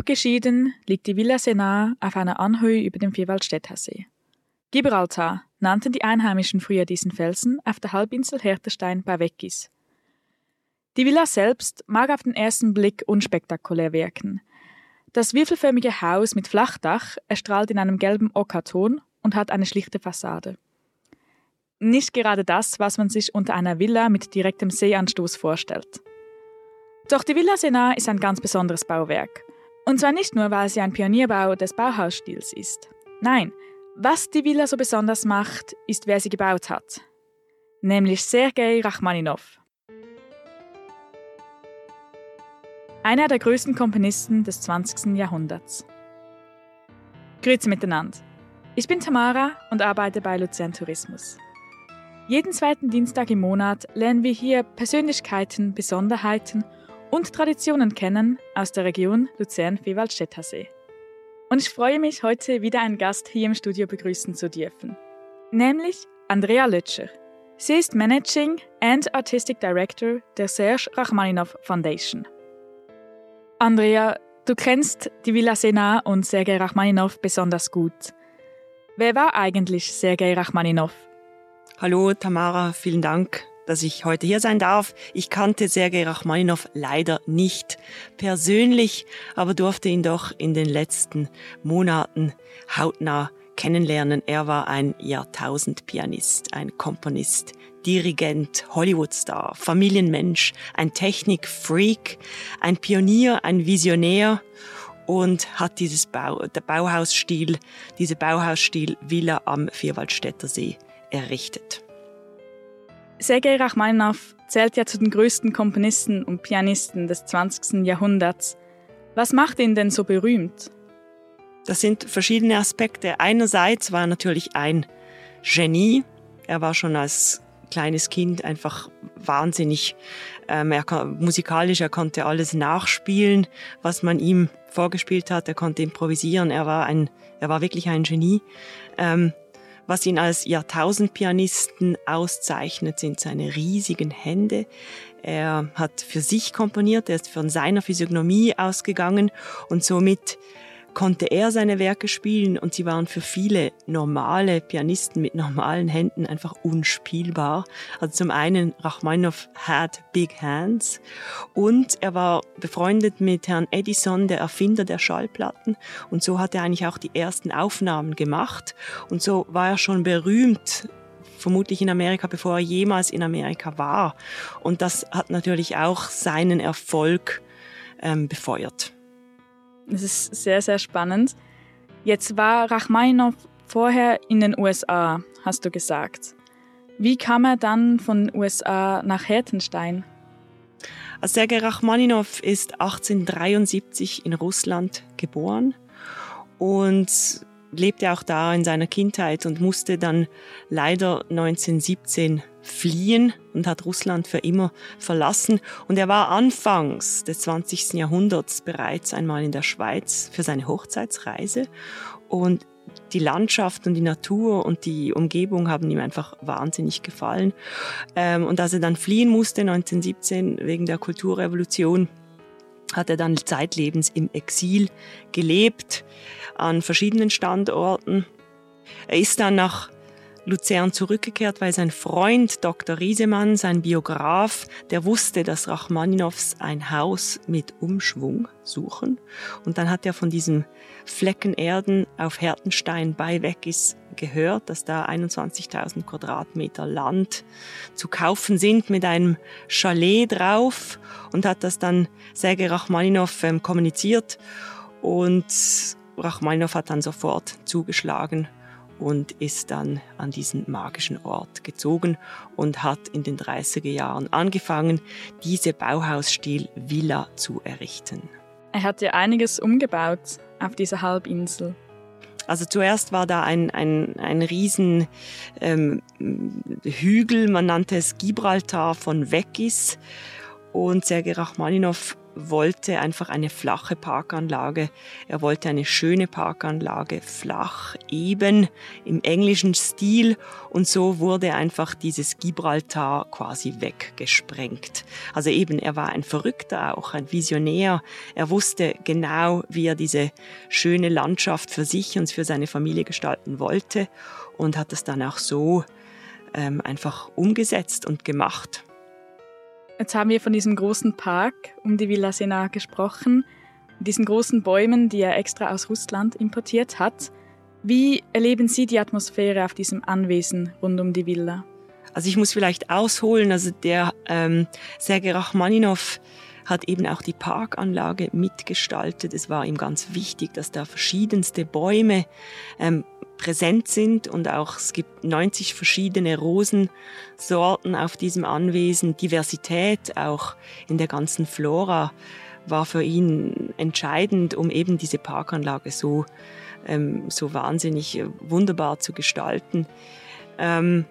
Abgeschieden liegt die Villa Senar auf einer Anhöhe über dem Vierwaldstättersee. Gibraltar nannten die Einheimischen früher diesen Felsen auf der Halbinsel Herterstein bei Weggis. Die Villa selbst mag auf den ersten Blick unspektakulär wirken. Das würfelförmige Haus mit Flachdach erstrahlt in einem gelben Ockerton und hat eine schlichte Fassade. Nicht gerade das, was man sich unter einer Villa mit direktem Seeanstoß vorstellt. Doch die Villa Senar ist ein ganz besonderes Bauwerk. Und zwar nicht nur, weil sie ein Pionierbau des Bauhausstils ist. Nein, was die Villa so besonders macht, ist, wer sie gebaut hat. Nämlich Sergei Rachmaninov. Einer der größten Komponisten des 20. Jahrhunderts. Grüezi miteinander. Ich bin Tamara und arbeite bei Luzern Tourismus. Jeden zweiten Dienstag im Monat lernen wir hier Persönlichkeiten, Besonderheiten und Traditionen kennen aus der Region Luzern-Vewaldstättersee. Und ich freue mich, heute wieder einen Gast hier im Studio begrüßen zu dürfen. Nämlich Andrea Lötscher. Sie ist Managing and Artistic Director der Serge Rachmaninoff Foundation. Andrea, du kennst die Villa Sena und Sergei Rachmaninoff besonders gut. Wer war eigentlich Sergei Rachmaninoff? Hallo Tamara, vielen Dank dass ich heute hier sein darf. Ich kannte Sergei Rachmaninow leider nicht persönlich, aber durfte ihn doch in den letzten Monaten hautnah kennenlernen. Er war ein Jahrtausendpianist, ein Komponist, Dirigent, Hollywoodstar, Familienmensch, ein Technikfreak, ein Pionier, ein Visionär und hat dieses Bau, der Bauhausstil, diese Bauhausstil Villa am Vierwaldstätter See errichtet. Sergei Rachmaninow zählt ja zu den größten Komponisten und Pianisten des 20. Jahrhunderts. Was macht ihn denn so berühmt? Das sind verschiedene Aspekte. Einerseits war er natürlich ein Genie. Er war schon als kleines Kind einfach wahnsinnig ähm, er musikalisch. Er konnte alles nachspielen, was man ihm vorgespielt hat. Er konnte improvisieren. Er war ein, er war wirklich ein Genie. Ähm, was ihn als Jahrtausendpianisten auszeichnet, sind seine riesigen Hände. Er hat für sich komponiert, er ist von seiner Physiognomie ausgegangen und somit konnte er seine Werke spielen und sie waren für viele normale Pianisten mit normalen Händen einfach unspielbar. Also zum einen Rachmaninoff had big hands und er war befreundet mit Herrn Edison, der Erfinder der Schallplatten und so hat er eigentlich auch die ersten Aufnahmen gemacht und so war er schon berühmt vermutlich in Amerika, bevor er jemals in Amerika war. Und das hat natürlich auch seinen Erfolg ähm, befeuert. Das ist sehr, sehr spannend. Jetzt war Rachmaninow vorher in den USA, hast du gesagt. Wie kam er dann von den USA nach Hertenstein? Sergei Rachmaninow ist 1873 in Russland geboren und lebte auch da in seiner Kindheit und musste dann leider 1917 fliehen und hat Russland für immer verlassen. Und er war anfangs des 20. Jahrhunderts bereits einmal in der Schweiz für seine Hochzeitsreise. Und die Landschaft und die Natur und die Umgebung haben ihm einfach wahnsinnig gefallen. Ähm, und als er dann fliehen musste 1917 wegen der Kulturrevolution, hat er dann zeitlebens im Exil gelebt an verschiedenen Standorten. Er ist dann nach Luzern zurückgekehrt, weil sein Freund Dr. Riesemann, sein Biograf, der wusste, dass Rachmaninows ein Haus mit Umschwung suchen. Und dann hat er von diesem Flecken Erden auf Hertenstein bei Weggis gehört, dass da 21.000 Quadratmeter Land zu kaufen sind mit einem Chalet drauf und hat das dann Sergei Rachmaninow ähm, kommuniziert und Rachmaninow hat dann sofort zugeschlagen und ist dann an diesen magischen Ort gezogen und hat in den 30er Jahren angefangen, diese Bauhausstil-Villa zu errichten. Er hat ja einiges umgebaut auf dieser Halbinsel. Also zuerst war da ein, ein, ein riesen ähm, Hügel, man nannte es Gibraltar von Weggis und Sergei Rachmaninow wollte einfach eine flache Parkanlage. Er wollte eine schöne Parkanlage, flach, eben, im englischen Stil. Und so wurde einfach dieses Gibraltar quasi weggesprengt. Also eben, er war ein Verrückter auch, ein Visionär. Er wusste genau, wie er diese schöne Landschaft für sich und für seine Familie gestalten wollte und hat es dann auch so ähm, einfach umgesetzt und gemacht. Jetzt haben wir von diesem großen Park um die Villa Sena gesprochen, diesen großen Bäumen, die er extra aus Russland importiert hat. Wie erleben Sie die Atmosphäre auf diesem Anwesen rund um die Villa? Also ich muss vielleicht ausholen, also der ähm, Sergei Rachmaninov hat eben auch die Parkanlage mitgestaltet. Es war ihm ganz wichtig, dass da verschiedenste Bäume ähm, präsent sind und auch es gibt 90 verschiedene Rosensorten auf diesem Anwesen. Diversität auch in der ganzen Flora war für ihn entscheidend, um eben diese Parkanlage so, ähm, so wahnsinnig äh, wunderbar zu gestalten. Ähm,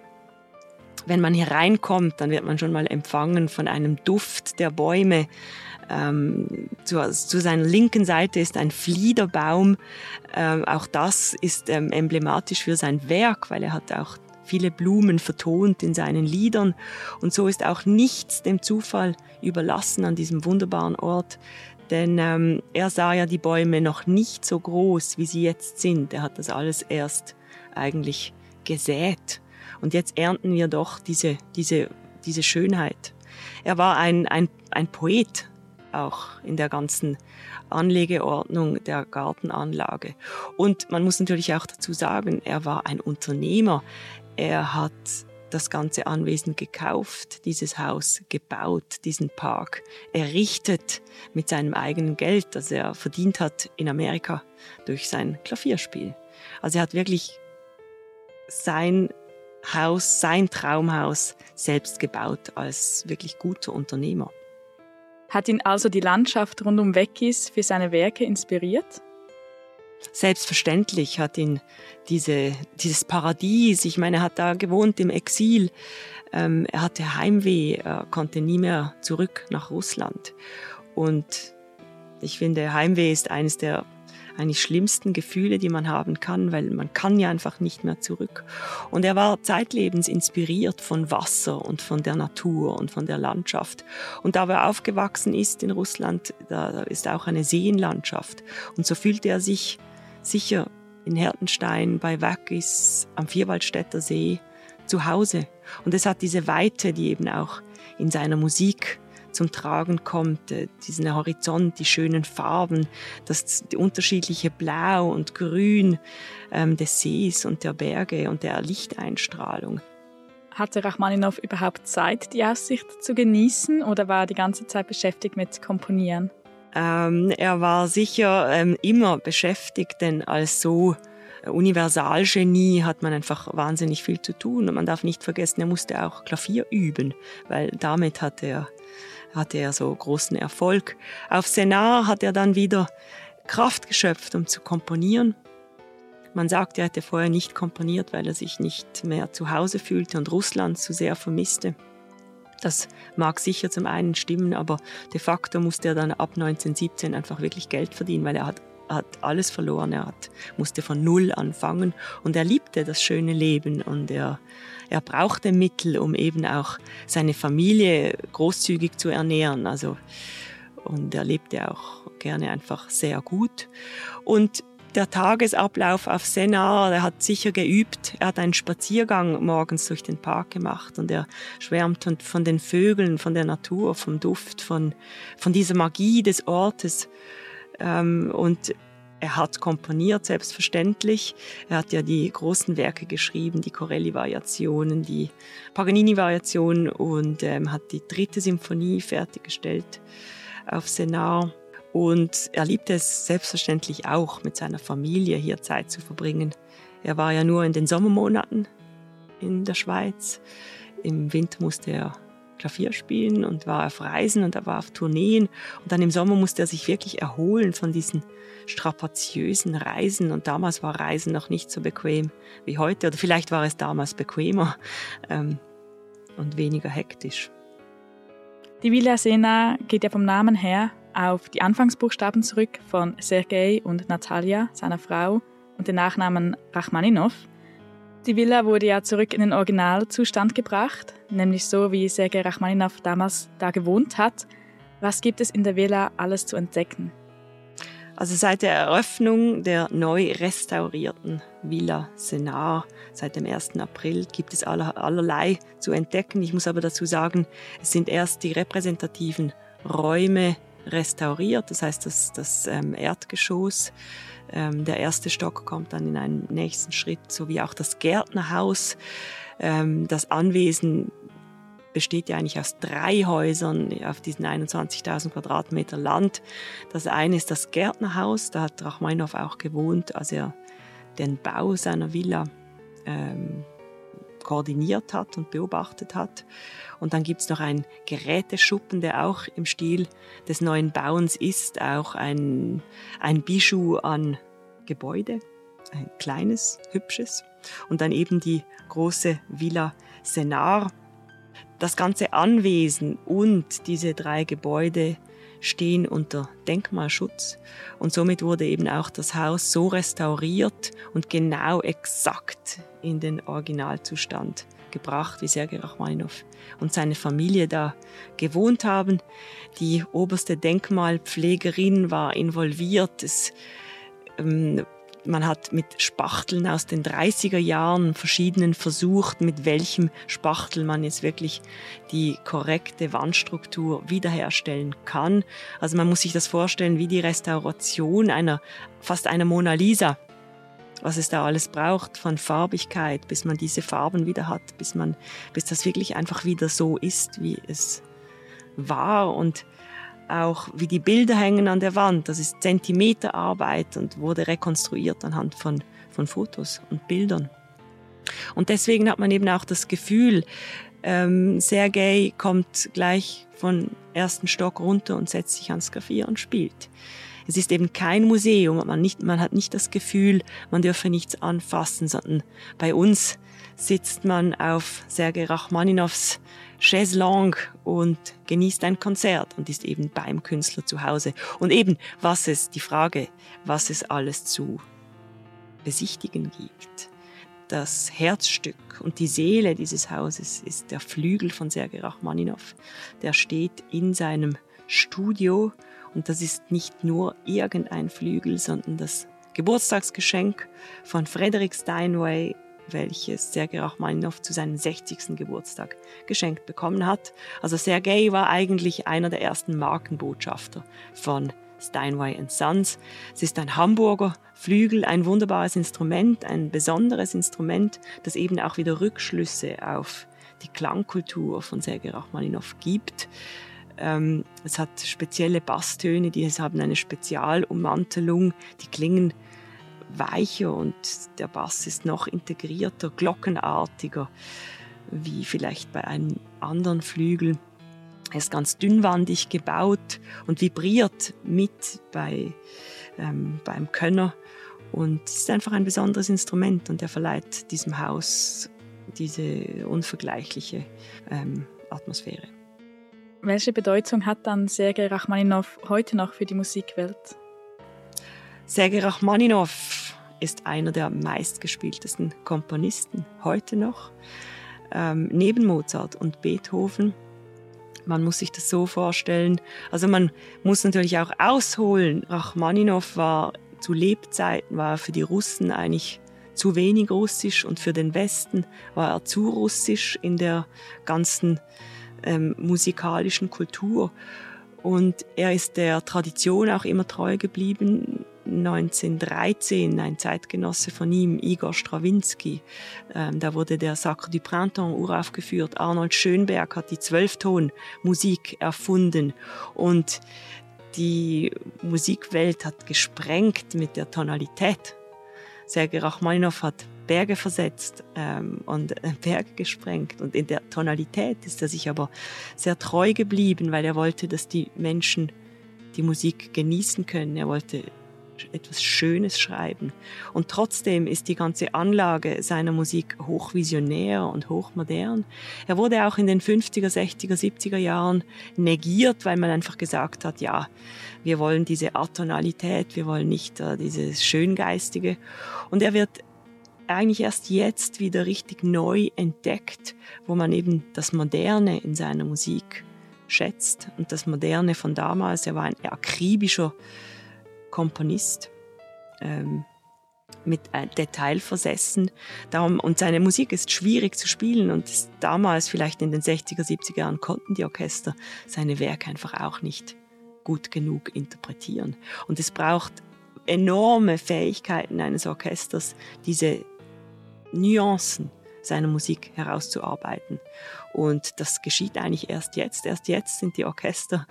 wenn man hier reinkommt, dann wird man schon mal empfangen von einem Duft der Bäume, ähm, zu, zu, seiner linken Seite ist ein Fliederbaum. Ähm, auch das ist ähm, emblematisch für sein Werk, weil er hat auch viele Blumen vertont in seinen Liedern. Und so ist auch nichts dem Zufall überlassen an diesem wunderbaren Ort. Denn ähm, er sah ja die Bäume noch nicht so groß, wie sie jetzt sind. Er hat das alles erst eigentlich gesät. Und jetzt ernten wir doch diese, diese, diese Schönheit. Er war ein, ein, ein Poet, auch in der ganzen Anlegeordnung der Gartenanlage. Und man muss natürlich auch dazu sagen, er war ein Unternehmer. Er hat das ganze Anwesen gekauft, dieses Haus gebaut, diesen Park errichtet mit seinem eigenen Geld, das er verdient hat in Amerika durch sein Klavierspiel. Also er hat wirklich sein Haus, sein Traumhaus selbst gebaut als wirklich guter Unternehmer. Hat ihn also die Landschaft rund um Weckis für seine Werke inspiriert? Selbstverständlich hat ihn diese, dieses Paradies, ich meine, er hat da gewohnt im Exil, ähm, er hatte Heimweh, er konnte nie mehr zurück nach Russland. Und ich finde, Heimweh ist eines der eigentlich schlimmsten Gefühle, die man haben kann, weil man kann ja einfach nicht mehr zurück. Und er war zeitlebens inspiriert von Wasser und von der Natur und von der Landschaft. Und da er aufgewachsen ist in Russland, da ist auch eine Seenlandschaft. Und so fühlte er sich sicher in Hertenstein bei Wackis am Vierwaldstätter See zu Hause. Und es hat diese Weite, die eben auch in seiner Musik zum Tragen kommt, äh, diesen Horizont, die schönen Farben, das die unterschiedliche Blau und Grün ähm, des Sees und der Berge und der Lichteinstrahlung. Hatte Rachmaninow überhaupt Zeit, die Aussicht zu genießen oder war er die ganze Zeit beschäftigt mit Komponieren? Ähm, er war sicher ähm, immer beschäftigt, denn als so Universalgenie hat man einfach wahnsinnig viel zu tun. Und man darf nicht vergessen, er musste auch Klavier üben, weil damit hat er hatte er so großen Erfolg. Auf Senar hat er dann wieder Kraft geschöpft, um zu komponieren. Man sagt, er hätte vorher nicht komponiert, weil er sich nicht mehr zu Hause fühlte und Russland zu sehr vermisste. Das mag sicher zum einen stimmen, aber de facto musste er dann ab 1917 einfach wirklich Geld verdienen, weil er hat hat alles verloren. Er hat, musste von Null anfangen und er liebte das schöne Leben und er, er brauchte Mittel, um eben auch seine Familie großzügig zu ernähren. Also, und er lebte auch gerne einfach sehr gut. Und der Tagesablauf auf Senar, er hat sicher geübt. Er hat einen Spaziergang morgens durch den Park gemacht und er schwärmt von den Vögeln, von der Natur, vom Duft, von, von dieser Magie des Ortes. Ähm, und er hat komponiert, selbstverständlich. Er hat ja die großen Werke geschrieben, die Corelli-Variationen, die Paganini-Variationen und ähm, hat die dritte Symphonie fertiggestellt auf Senar. Und er liebte es selbstverständlich auch, mit seiner Familie hier Zeit zu verbringen. Er war ja nur in den Sommermonaten in der Schweiz. Im Winter musste er Klavier spielen und war auf Reisen und er war auf Tourneen. Und dann im Sommer musste er sich wirklich erholen von diesen strapaziösen Reisen. Und damals war Reisen noch nicht so bequem wie heute. Oder vielleicht war es damals bequemer ähm, und weniger hektisch. Die Villa Sena geht ja vom Namen her auf die Anfangsbuchstaben zurück von Sergei und Natalia, seiner Frau, und den Nachnamen Rachmaninov. Die Villa wurde ja zurück in den Originalzustand gebracht, nämlich so, wie Sergei Rachmaninov damals da gewohnt hat. Was gibt es in der Villa alles zu entdecken? Also seit der Eröffnung der neu restaurierten Villa Senar, seit dem 1. April, gibt es allerlei zu entdecken. Ich muss aber dazu sagen, es sind erst die repräsentativen Räume restauriert, das heißt das, das ähm, Erdgeschoss. Ähm, der erste Stock kommt dann in einen nächsten Schritt, sowie auch das Gärtnerhaus. Ähm, das Anwesen besteht ja eigentlich aus drei Häusern auf diesen 21.000 Quadratmeter Land. Das eine ist das Gärtnerhaus, da hat Rachmaninow auch gewohnt, als er den Bau seiner Villa ähm, koordiniert hat und beobachtet hat. Und dann gibt es noch einen Geräteschuppen, der auch im Stil des neuen Bauens ist, auch ein, ein Bijou an Gebäude, ein kleines, hübsches. Und dann eben die große Villa Senar, das ganze Anwesen und diese drei Gebäude stehen unter Denkmalschutz und somit wurde eben auch das Haus so restauriert und genau exakt in den Originalzustand gebracht, wie Sergei Rachmaninow und seine Familie da gewohnt haben. Die oberste Denkmalpflegerin war involviert. Es ähm, man hat mit Spachteln aus den 30er Jahren verschiedenen versucht, mit welchem Spachtel man jetzt wirklich die korrekte Wandstruktur wiederherstellen kann. Also man muss sich das vorstellen wie die Restauration einer, fast einer Mona Lisa. Was es da alles braucht, von Farbigkeit, bis man diese Farben wieder hat, bis man, bis das wirklich einfach wieder so ist, wie es war und auch wie die Bilder hängen an der Wand. Das ist Zentimeterarbeit und wurde rekonstruiert anhand von, von Fotos und Bildern. Und deswegen hat man eben auch das Gefühl, ähm, Sergei kommt gleich von ersten Stock runter und setzt sich ans Klavier und spielt. Es ist eben kein Museum, man, nicht, man hat nicht das Gefühl, man dürfe nichts anfassen, sondern bei uns sitzt man auf Sergei Rachmaninows Chaiselong und genießt ein Konzert und ist eben beim Künstler zu Hause. Und eben, was es, die Frage, was es alles zu besichtigen gibt. Das Herzstück und die Seele dieses Hauses ist der Flügel von Sergei Rachmaninow. Der steht in seinem Studio und das ist nicht nur irgendein Flügel, sondern das Geburtstagsgeschenk von Frederick Steinway welches Sergei Rachmaninow zu seinem 60. Geburtstag geschenkt bekommen hat. Also Sergei war eigentlich einer der ersten Markenbotschafter von Steinway Sons. Es ist ein Hamburger Flügel, ein wunderbares Instrument, ein besonderes Instrument, das eben auch wieder Rückschlüsse auf die Klangkultur von Sergei Rachmaninow gibt. Ähm, es hat spezielle Basstöne, die haben eine Spezialummantelung, die klingen weicher und der Bass ist noch integrierter, glockenartiger, wie vielleicht bei einem anderen Flügel. Er ist ganz dünnwandig gebaut und vibriert mit bei, ähm, beim Könner und ist einfach ein besonderes Instrument und er verleiht diesem Haus diese unvergleichliche ähm, Atmosphäre. Welche Bedeutung hat dann Sergei Rachmaninow heute noch für die Musikwelt? Sergei Rachmaninow ist einer der meistgespieltesten Komponisten heute noch. Ähm, neben Mozart und Beethoven. Man muss sich das so vorstellen. Also man muss natürlich auch ausholen. Rachmaninow war zu Lebzeiten war für die Russen eigentlich zu wenig russisch und für den Westen war er zu russisch in der ganzen ähm, musikalischen Kultur. Und er ist der Tradition auch immer treu geblieben. 1913 ein Zeitgenosse von ihm, Igor Strawinski. Ähm, da wurde der Sacre du Printemps uraufgeführt. Arnold Schönberg hat die Zwölfton-Musik erfunden und die Musikwelt hat gesprengt mit der Tonalität. Sergei Rachmaninow hat Berge versetzt ähm, und äh, Berge gesprengt. Und in der Tonalität ist er sich aber sehr treu geblieben, weil er wollte, dass die Menschen die Musik genießen können. Er wollte etwas Schönes schreiben. Und trotzdem ist die ganze Anlage seiner Musik hochvisionär und hochmodern. Er wurde auch in den 50er, 60er, 70er Jahren negiert, weil man einfach gesagt hat, ja, wir wollen diese Atonalität, wir wollen nicht äh, dieses Schöngeistige. Und er wird eigentlich erst jetzt wieder richtig neu entdeckt, wo man eben das Moderne in seiner Musik schätzt und das Moderne von damals. Er war ein akribischer Komponist. Ähm, mit äh, Detail versessen. Darum, und seine Musik ist schwierig zu spielen und damals, vielleicht in den 60er, 70er Jahren, konnten die Orchester seine Werke einfach auch nicht gut genug interpretieren. Und es braucht enorme Fähigkeiten eines Orchesters, diese Nuancen seiner Musik herauszuarbeiten. Und das geschieht eigentlich erst jetzt. Erst jetzt sind die Orchester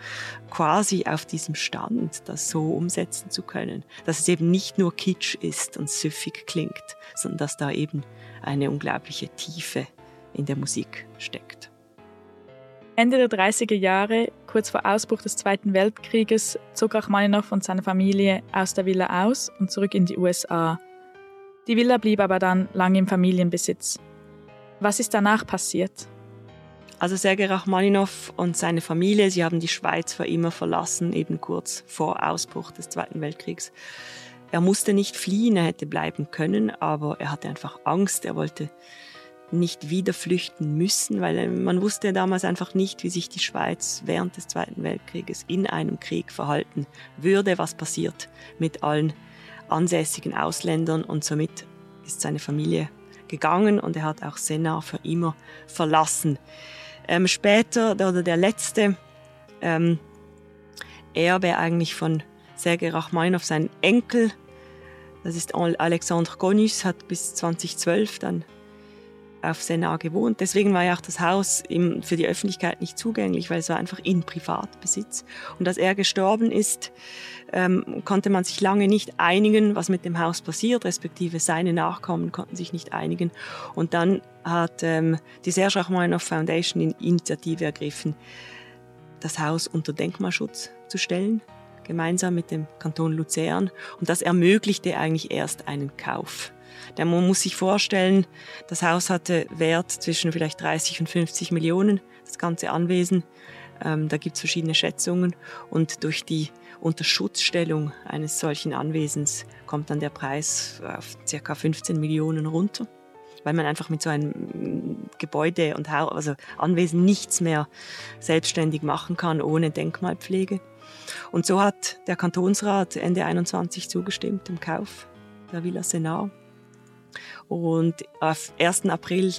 quasi auf diesem Stand, das so umsetzen zu können. Dass es eben nicht nur Kitsch ist und süffig klingt, sondern dass da eben eine unglaubliche Tiefe in der Musik steckt. Ende der 30er Jahre, kurz vor Ausbruch des Zweiten Weltkrieges, zog Rachmaninow und seine Familie aus der Villa aus und zurück in die USA. Die Villa blieb aber dann lange im Familienbesitz. Was ist danach passiert? Also Sergei Rachmaninow und seine Familie, sie haben die Schweiz für immer verlassen, eben kurz vor Ausbruch des Zweiten Weltkriegs. Er musste nicht fliehen, er hätte bleiben können, aber er hatte einfach Angst, er wollte nicht wieder flüchten müssen, weil man wusste damals einfach nicht, wie sich die Schweiz während des Zweiten Weltkrieges in einem Krieg verhalten würde, was passiert mit allen ansässigen Ausländern und somit ist seine Familie gegangen und er hat auch Senna für immer verlassen. Ähm, später, oder der letzte ähm, Erbe eigentlich von Sergei Rachmaninow, sein Enkel, das ist Alexandre Gonys, hat bis 2012 dann auf Senna gewohnt. Deswegen war ja auch das Haus für die Öffentlichkeit nicht zugänglich, weil es war einfach in Privatbesitz. Und als er gestorben ist, ähm, konnte man sich lange nicht einigen, was mit dem Haus passiert, respektive seine Nachkommen konnten sich nicht einigen. Und dann hat ähm, die Serge Rachmaninoff Foundation in Initiative ergriffen, das Haus unter Denkmalschutz zu stellen, gemeinsam mit dem Kanton Luzern. Und das ermöglichte eigentlich erst einen Kauf. Denn man muss sich vorstellen, das Haus hatte Wert zwischen vielleicht 30 und 50 Millionen, das ganze Anwesen. Ähm, da gibt es verschiedene Schätzungen und durch die Unterschutzstellung eines solchen Anwesens kommt dann der Preis auf ca. 15 Millionen runter, weil man einfach mit so einem Gebäude und also Anwesen nichts mehr selbstständig machen kann ohne Denkmalpflege. Und so hat der Kantonsrat Ende 21 zugestimmt dem Kauf der Villa Senar. Und auf 1. April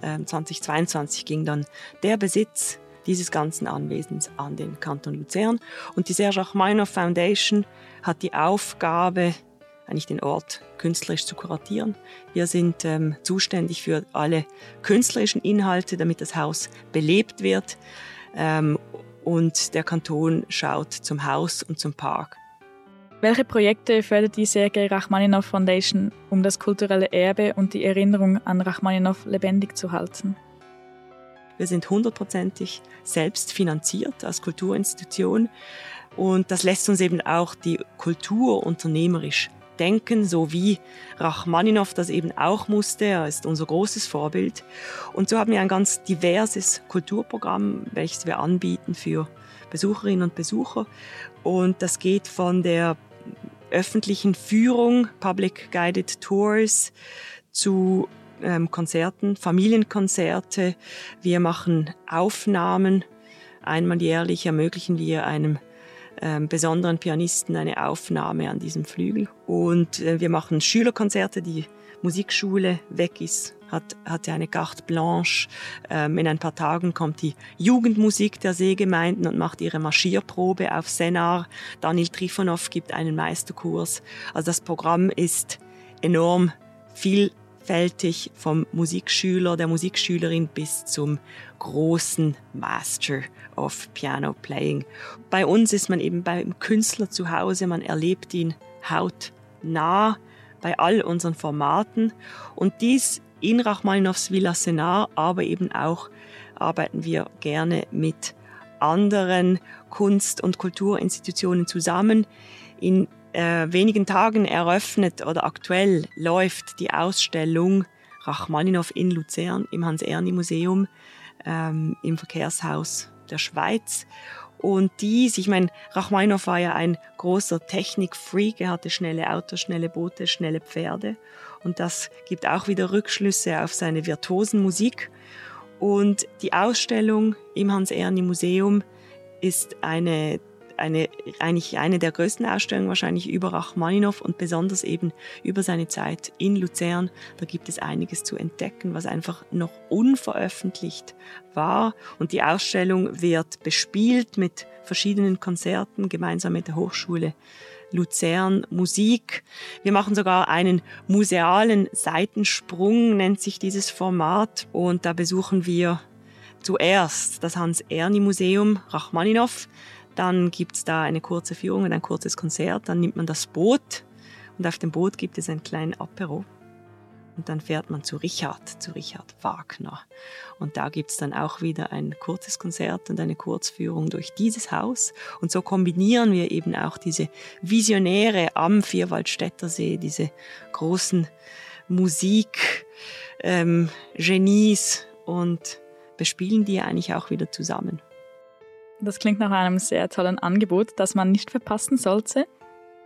2022 ähm, ging dann der Besitz dieses ganzen Anwesens an den Kanton Luzern. Und die Serge Achmeinhoff Foundation hat die Aufgabe, eigentlich den Ort künstlerisch zu kuratieren. Wir sind ähm, zuständig für alle künstlerischen Inhalte, damit das Haus belebt wird. Ähm, und der Kanton schaut zum Haus und zum Park. Welche Projekte fördert die Sergei Rachmaninow Foundation, um das kulturelle Erbe und die Erinnerung an Rachmaninow lebendig zu halten? Wir sind hundertprozentig selbst finanziert als Kulturinstitution und das lässt uns eben auch die Kultur unternehmerisch denken, so wie Rachmaninow das eben auch musste. Er ist unser großes Vorbild. Und so haben wir ein ganz diverses Kulturprogramm, welches wir anbieten für Besucherinnen und Besucher. Und das geht von der öffentlichen Führung, Public Guided Tours, zu ähm, Konzerten, Familienkonzerte. Wir machen Aufnahmen. Einmal jährlich ermöglichen wir einem ähm, besonderen Pianisten eine Aufnahme an diesem Flügel. Und äh, wir machen Schülerkonzerte. Die Musikschule weg ist, hat, hatte eine Carte Blanche. Ähm, in ein paar Tagen kommt die Jugendmusik der Seegemeinden und macht ihre Marschierprobe auf Senar. Daniel Trifonov gibt einen Meisterkurs. Also das Programm ist enorm vielfältig vom Musikschüler, der Musikschülerin bis zum großen Master of Piano Playing. Bei uns ist man eben beim Künstler zu Hause, man erlebt ihn hautnah bei all unseren Formaten und dies in Rachmaninows Villa Senar, aber eben auch arbeiten wir gerne mit anderen Kunst- und Kulturinstitutionen zusammen. In äh, wenigen Tagen eröffnet oder aktuell läuft die Ausstellung Rachmaninow in Luzern im Hans-Erni-Museum ähm, im Verkehrshaus der Schweiz. Und dies, ich meine, Rachmaninow war ja ein großer Technikfreak, er hatte schnelle Autos, schnelle Boote, schnelle Pferde. Und das gibt auch wieder Rückschlüsse auf seine virtuosen Musik. Und die Ausstellung im Hans-Erni-Museum ist eine eine, eigentlich eine der größten Ausstellungen wahrscheinlich über Rachmaninow und besonders eben über seine Zeit in Luzern. Da gibt es einiges zu entdecken, was einfach noch unveröffentlicht war. Und die Ausstellung wird bespielt mit verschiedenen Konzerten gemeinsam mit der Hochschule Luzern Musik. Wir machen sogar einen musealen Seitensprung, nennt sich dieses Format. Und da besuchen wir zuerst das Hans-Erni-Museum Rachmaninow. Dann gibt es da eine kurze Führung und ein kurzes Konzert. Dann nimmt man das Boot und auf dem Boot gibt es einen kleinen Apero. Und dann fährt man zu Richard, zu Richard Wagner. Und da gibt es dann auch wieder ein kurzes Konzert und eine Kurzführung durch dieses Haus. Und so kombinieren wir eben auch diese Visionäre am Vierwaldstätter See, diese großen Musik-Genies ähm, und bespielen die eigentlich auch wieder zusammen. Das klingt nach einem sehr tollen Angebot, das man nicht verpassen sollte.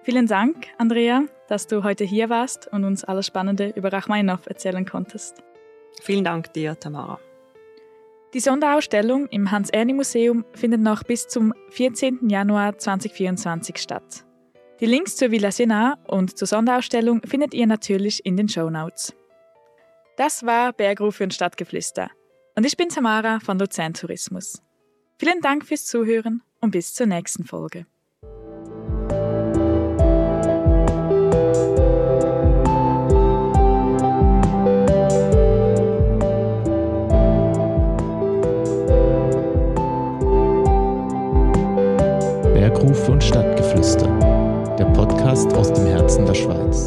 Vielen Dank, Andrea, dass du heute hier warst und uns alles Spannende über Rachmaninow erzählen konntest. Vielen Dank dir, Tamara. Die Sonderausstellung im Hans-Erni-Museum findet noch bis zum 14. Januar 2024 statt. Die Links zur Villa Siena und zur Sonderausstellung findet ihr natürlich in den Show Notes. Das war Bergruf und Stadtgeflüster. Und ich bin Tamara von Luzern Tourismus. Vielen Dank fürs Zuhören und bis zur nächsten Folge. Stadtgeflüster, der Podcast aus dem Herzen der Schweiz.